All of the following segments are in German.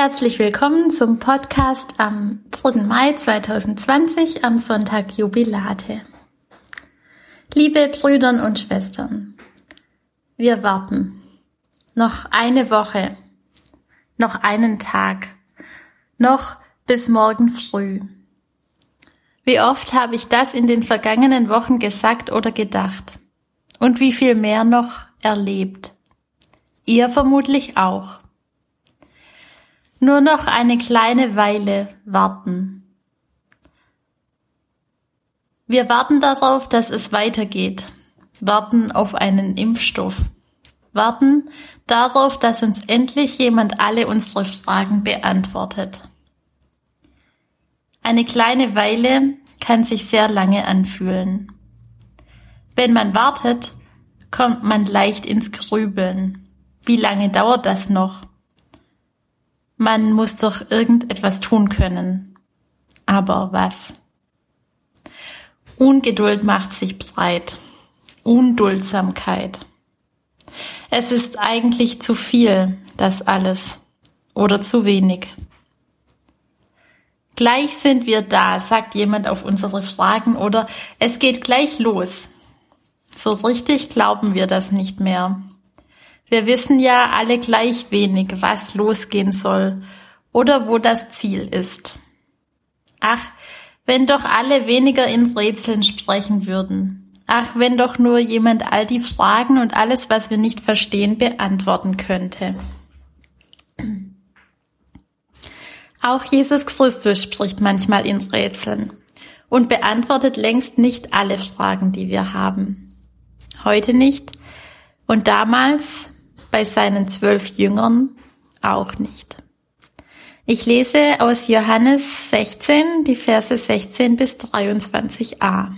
Herzlich willkommen zum Podcast am 3. Mai 2020 am Sonntag Jubilate. Liebe Brüder und Schwestern, wir warten. Noch eine Woche, noch einen Tag, noch bis morgen früh. Wie oft habe ich das in den vergangenen Wochen gesagt oder gedacht? Und wie viel mehr noch erlebt? Ihr vermutlich auch. Nur noch eine kleine Weile warten. Wir warten darauf, dass es weitergeht. Warten auf einen Impfstoff. Warten darauf, dass uns endlich jemand alle unsere Fragen beantwortet. Eine kleine Weile kann sich sehr lange anfühlen. Wenn man wartet, kommt man leicht ins Grübeln. Wie lange dauert das noch? Man muss doch irgendetwas tun können. Aber was? Ungeduld macht sich breit. Unduldsamkeit. Es ist eigentlich zu viel, das alles. Oder zu wenig. Gleich sind wir da, sagt jemand auf unsere Fragen, oder es geht gleich los. So richtig glauben wir das nicht mehr. Wir wissen ja alle gleich wenig, was losgehen soll oder wo das Ziel ist. Ach, wenn doch alle weniger in Rätseln sprechen würden. Ach, wenn doch nur jemand all die Fragen und alles, was wir nicht verstehen, beantworten könnte. Auch Jesus Christus spricht manchmal in Rätseln und beantwortet längst nicht alle Fragen, die wir haben. Heute nicht und damals bei seinen zwölf Jüngern auch nicht. Ich lese aus Johannes 16 die Verse 16 bis 23a.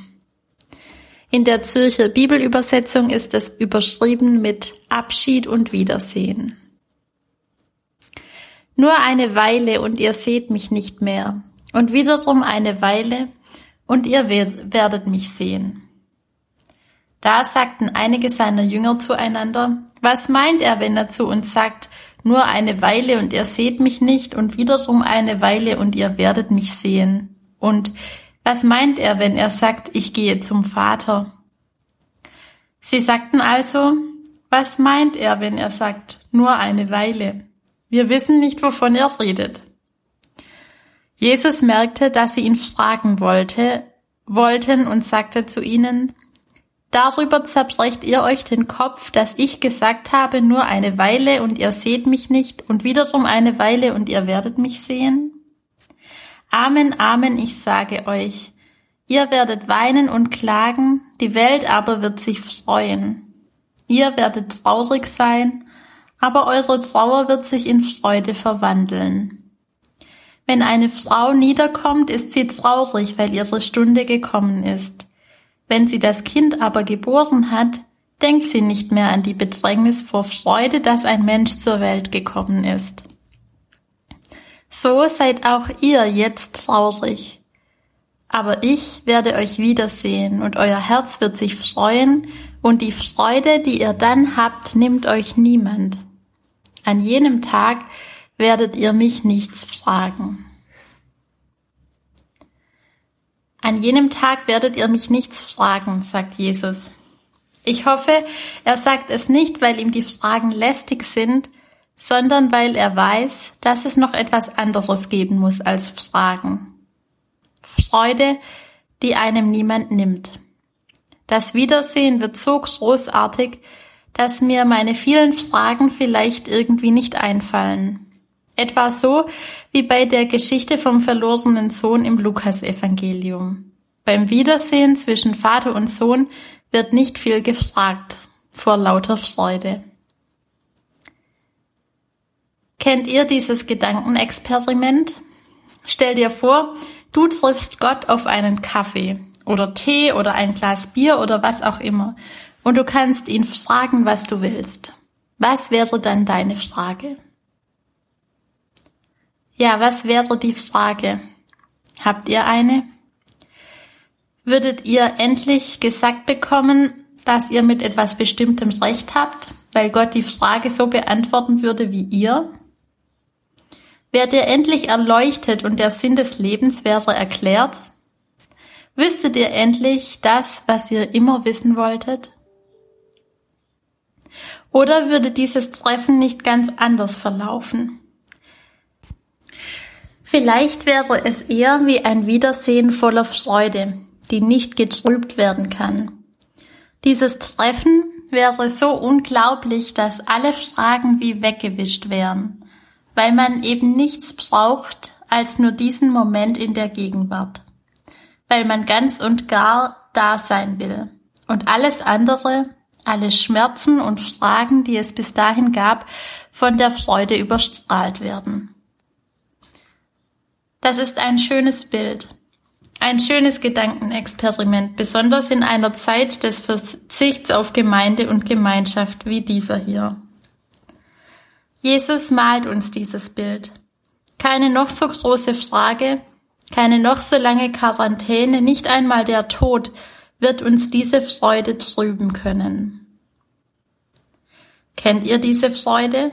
In der Zürcher Bibelübersetzung ist es überschrieben mit Abschied und Wiedersehen. Nur eine Weile und ihr seht mich nicht mehr, und wiederum eine Weile und ihr werdet mich sehen. Da sagten einige seiner Jünger zueinander, was meint er, wenn er zu uns sagt, nur eine Weile und ihr seht mich nicht und wiederum eine Weile und ihr werdet mich sehen? Und was meint er, wenn er sagt, ich gehe zum Vater? Sie sagten also, was meint er, wenn er sagt, nur eine Weile? Wir wissen nicht, wovon er redet. Jesus merkte, dass sie ihn fragen wollte, wollten und sagte zu ihnen, Darüber zerbrecht ihr euch den Kopf, dass ich gesagt habe, nur eine Weile und ihr seht mich nicht und wiederum eine Weile und ihr werdet mich sehen? Amen, Amen, ich sage euch, ihr werdet weinen und klagen, die Welt aber wird sich freuen. Ihr werdet traurig sein, aber eure Trauer wird sich in Freude verwandeln. Wenn eine Frau niederkommt, ist sie traurig, weil ihre Stunde gekommen ist. Wenn sie das Kind aber geboren hat, denkt sie nicht mehr an die Bedrängnis vor Freude, dass ein Mensch zur Welt gekommen ist. So seid auch ihr jetzt traurig. Aber ich werde euch wiedersehen und euer Herz wird sich freuen und die Freude, die ihr dann habt, nimmt euch niemand. An jenem Tag werdet ihr mich nichts fragen. An jenem Tag werdet ihr mich nichts fragen, sagt Jesus. Ich hoffe, er sagt es nicht, weil ihm die Fragen lästig sind, sondern weil er weiß, dass es noch etwas anderes geben muss als Fragen. Freude, die einem niemand nimmt. Das Wiedersehen wird so großartig, dass mir meine vielen Fragen vielleicht irgendwie nicht einfallen. Etwa so wie bei der Geschichte vom verlorenen Sohn im Lukasevangelium. Beim Wiedersehen zwischen Vater und Sohn wird nicht viel gefragt, vor lauter Freude. Kennt ihr dieses Gedankenexperiment? Stell dir vor, du triffst Gott auf einen Kaffee oder Tee oder ein Glas Bier oder was auch immer und du kannst ihn fragen, was du willst. Was wäre dann deine Frage? Ja, was wäre die Frage? Habt ihr eine? Würdet ihr endlich gesagt bekommen, dass ihr mit etwas Bestimmtem Recht habt, weil Gott die Frage so beantworten würde wie ihr? Wärt ihr endlich erleuchtet und der Sinn des Lebens wäre erklärt? Wüsstet ihr endlich das, was ihr immer wissen wolltet? Oder würde dieses Treffen nicht ganz anders verlaufen? Vielleicht wäre es eher wie ein Wiedersehen voller Freude, die nicht getrübt werden kann. Dieses Treffen wäre so unglaublich, dass alle Fragen wie weggewischt wären, weil man eben nichts braucht als nur diesen Moment in der Gegenwart, weil man ganz und gar da sein will und alles andere alle Schmerzen und Fragen, die es bis dahin gab, von der Freude überstrahlt werden. Das ist ein schönes Bild, ein schönes Gedankenexperiment, besonders in einer Zeit des Verzichts auf Gemeinde und Gemeinschaft wie dieser hier. Jesus malt uns dieses Bild. Keine noch so große Frage, keine noch so lange Quarantäne, nicht einmal der Tod wird uns diese Freude trüben können. Kennt ihr diese Freude?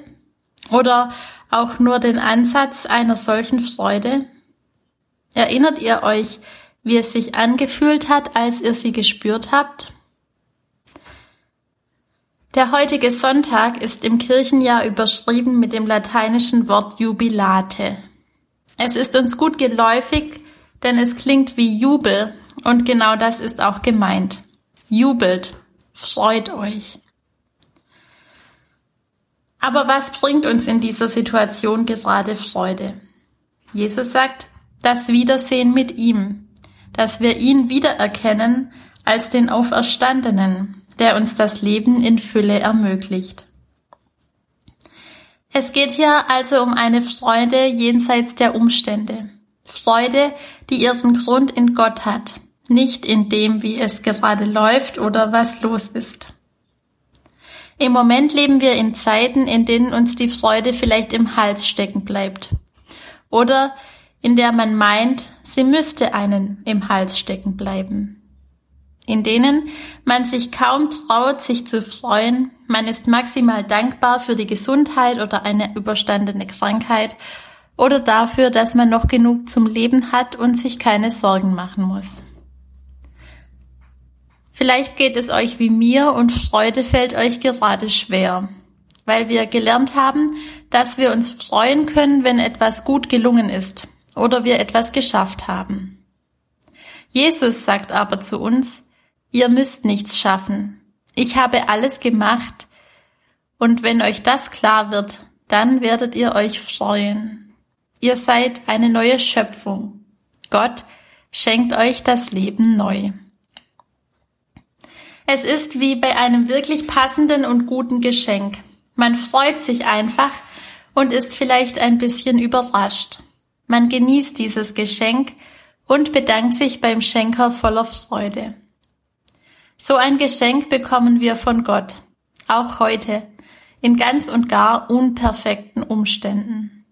Oder auch nur den Ansatz einer solchen Freude? Erinnert ihr euch, wie es sich angefühlt hat, als ihr sie gespürt habt? Der heutige Sonntag ist im Kirchenjahr überschrieben mit dem lateinischen Wort Jubilate. Es ist uns gut geläufig, denn es klingt wie Jubel und genau das ist auch gemeint. Jubelt, freut euch. Aber was bringt uns in dieser Situation gerade Freude? Jesus sagt, das Wiedersehen mit ihm, dass wir ihn wiedererkennen als den Auferstandenen, der uns das Leben in Fülle ermöglicht. Es geht hier also um eine Freude jenseits der Umstände. Freude, die ihren Grund in Gott hat, nicht in dem, wie es gerade läuft oder was los ist. Im Moment leben wir in Zeiten, in denen uns die Freude vielleicht im Hals stecken bleibt. Oder in der man meint, sie müsste einen im Hals stecken bleiben. In denen man sich kaum traut, sich zu freuen, man ist maximal dankbar für die Gesundheit oder eine überstandene Krankheit oder dafür, dass man noch genug zum Leben hat und sich keine Sorgen machen muss. Vielleicht geht es euch wie mir und Freude fällt euch gerade schwer, weil wir gelernt haben, dass wir uns freuen können, wenn etwas gut gelungen ist oder wir etwas geschafft haben. Jesus sagt aber zu uns, ihr müsst nichts schaffen. Ich habe alles gemacht. Und wenn euch das klar wird, dann werdet ihr euch freuen. Ihr seid eine neue Schöpfung. Gott schenkt euch das Leben neu. Es ist wie bei einem wirklich passenden und guten Geschenk. Man freut sich einfach und ist vielleicht ein bisschen überrascht. Man genießt dieses Geschenk und bedankt sich beim Schenker voller Freude. So ein Geschenk bekommen wir von Gott, auch heute, in ganz und gar unperfekten Umständen.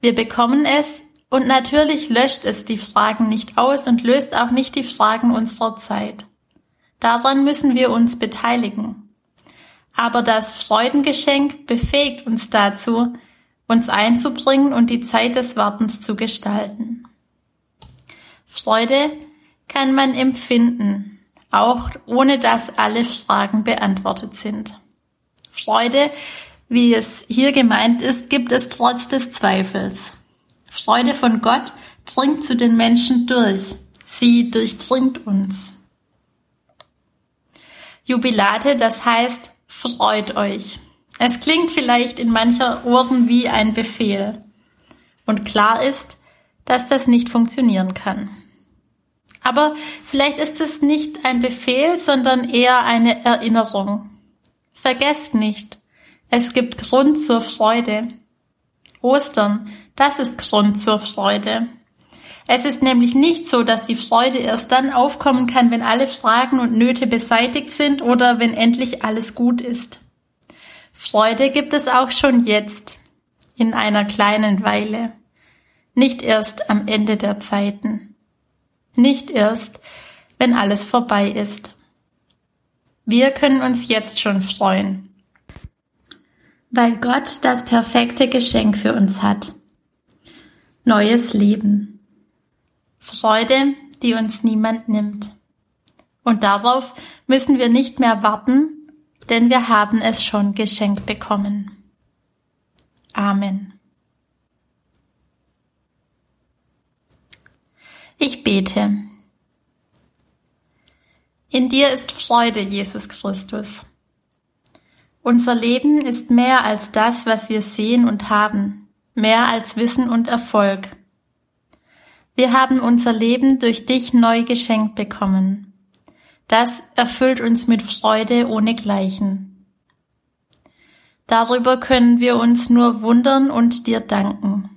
Wir bekommen es und natürlich löscht es die Fragen nicht aus und löst auch nicht die Fragen unserer Zeit. Daran müssen wir uns beteiligen. Aber das Freudengeschenk befähigt uns dazu, uns einzubringen und die Zeit des Wartens zu gestalten. Freude kann man empfinden, auch ohne dass alle Fragen beantwortet sind. Freude, wie es hier gemeint ist, gibt es trotz des Zweifels. Freude von Gott dringt zu den Menschen durch. Sie durchdringt uns. Jubilate, das heißt, freut euch. Es klingt vielleicht in mancher Ohren wie ein Befehl. Und klar ist, dass das nicht funktionieren kann. Aber vielleicht ist es nicht ein Befehl, sondern eher eine Erinnerung. Vergesst nicht, es gibt Grund zur Freude. Ostern, das ist Grund zur Freude. Es ist nämlich nicht so, dass die Freude erst dann aufkommen kann, wenn alle Fragen und Nöte beseitigt sind oder wenn endlich alles gut ist. Freude gibt es auch schon jetzt, in einer kleinen Weile, nicht erst am Ende der Zeiten, nicht erst, wenn alles vorbei ist. Wir können uns jetzt schon freuen, weil Gott das perfekte Geschenk für uns hat neues Leben. Freude, die uns niemand nimmt. Und darauf müssen wir nicht mehr warten, denn wir haben es schon geschenkt bekommen. Amen. Ich bete. In dir ist Freude, Jesus Christus. Unser Leben ist mehr als das, was wir sehen und haben, mehr als Wissen und Erfolg. Wir haben unser Leben durch dich neu geschenkt bekommen. Das erfüllt uns mit Freude ohnegleichen. Darüber können wir uns nur wundern und dir danken.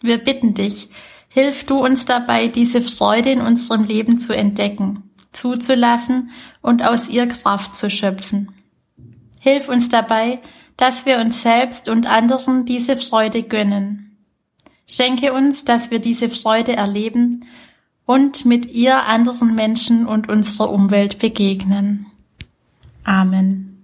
Wir bitten dich, hilf du uns dabei, diese Freude in unserem Leben zu entdecken zuzulassen und aus ihr Kraft zu schöpfen. Hilf uns dabei, dass wir uns selbst und anderen diese Freude gönnen. Schenke uns, dass wir diese Freude erleben und mit ihr anderen Menschen und unserer Umwelt begegnen. Amen.